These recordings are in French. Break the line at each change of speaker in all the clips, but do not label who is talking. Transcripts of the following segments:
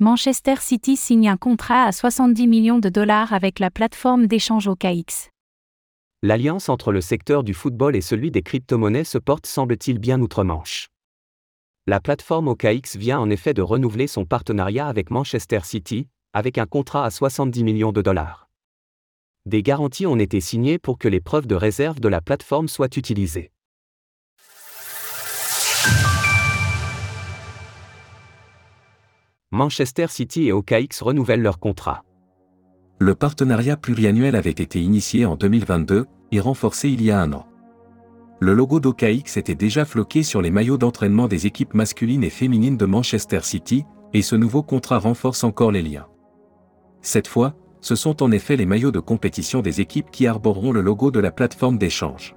Manchester City signe un contrat à 70 millions de dollars avec la plateforme d'échange OKX.
L'alliance entre le secteur du football et celui des crypto-monnaies se porte semble-t-il bien outre-Manche. La plateforme OKX vient en effet de renouveler son partenariat avec Manchester City, avec un contrat à 70 millions de dollars. Des garanties ont été signées pour que les preuves de réserve de la plateforme soient utilisées. Manchester City et OKX renouvellent leur contrat.
Le partenariat pluriannuel avait été initié en 2022 et renforcé il y a un an. Le logo d'OKX était déjà floqué sur les maillots d'entraînement des équipes masculines et féminines de Manchester City, et ce nouveau contrat renforce encore les liens. Cette fois, ce sont en effet les maillots de compétition des équipes qui arboreront le logo de la plateforme d'échange.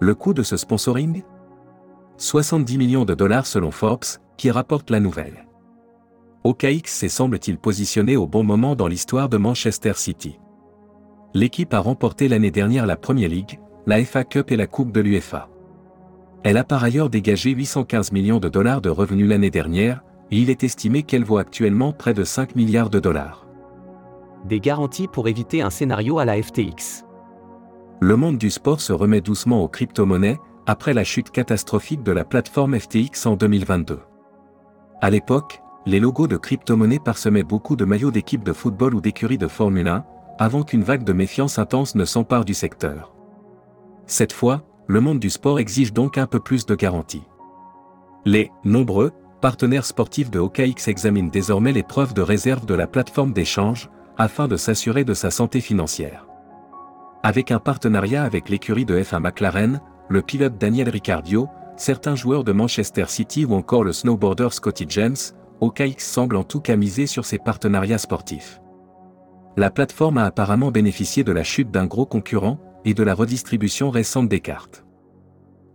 Le coût de ce sponsoring? 70 millions de dollars selon Forbes, qui rapporte la nouvelle. OKX s'est semble-t-il positionné au bon moment dans l'histoire de Manchester City. L'équipe a remporté l'année dernière la Premier League, la FA Cup et la Coupe de l'UEFA. Elle a par ailleurs dégagé 815 millions de dollars de revenus l'année dernière, et il est estimé qu'elle vaut actuellement près de 5 milliards de dollars.
Des garanties pour éviter un scénario à la FTX.
Le monde du sport se remet doucement aux crypto-monnaies, après la chute catastrophique de la plateforme FTX en 2022. À l'époque, les logos de crypto-monnaies parsemaient beaucoup de maillots d'équipes de football ou d'écuries de Formule 1, avant qu'une vague de méfiance intense ne s'empare du secteur. Cette fois, le monde du sport exige donc un peu plus de garanties. Les nombreux partenaires sportifs de OKX examinent désormais les preuves de réserve de la plateforme d'échange, afin de s'assurer de sa santé financière. Avec un partenariat avec l'écurie de F1 McLaren, le pilote Daniel Ricciardo, certains joueurs de Manchester City ou encore le snowboarder Scotty James, OKX semble en tout cas miser sur ses partenariats sportifs. La plateforme a apparemment bénéficié de la chute d'un gros concurrent et de la redistribution récente des cartes.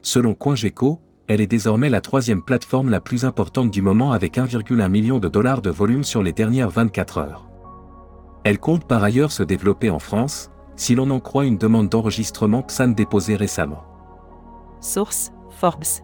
Selon CoinGecko, elle est désormais la troisième plateforme la plus importante du moment avec 1,1 million de dollars de volume sur les dernières 24 heures. Elle compte par ailleurs se développer en France, si l'on en croit une demande d'enregistrement PSAN déposée récemment.
Source Forbes.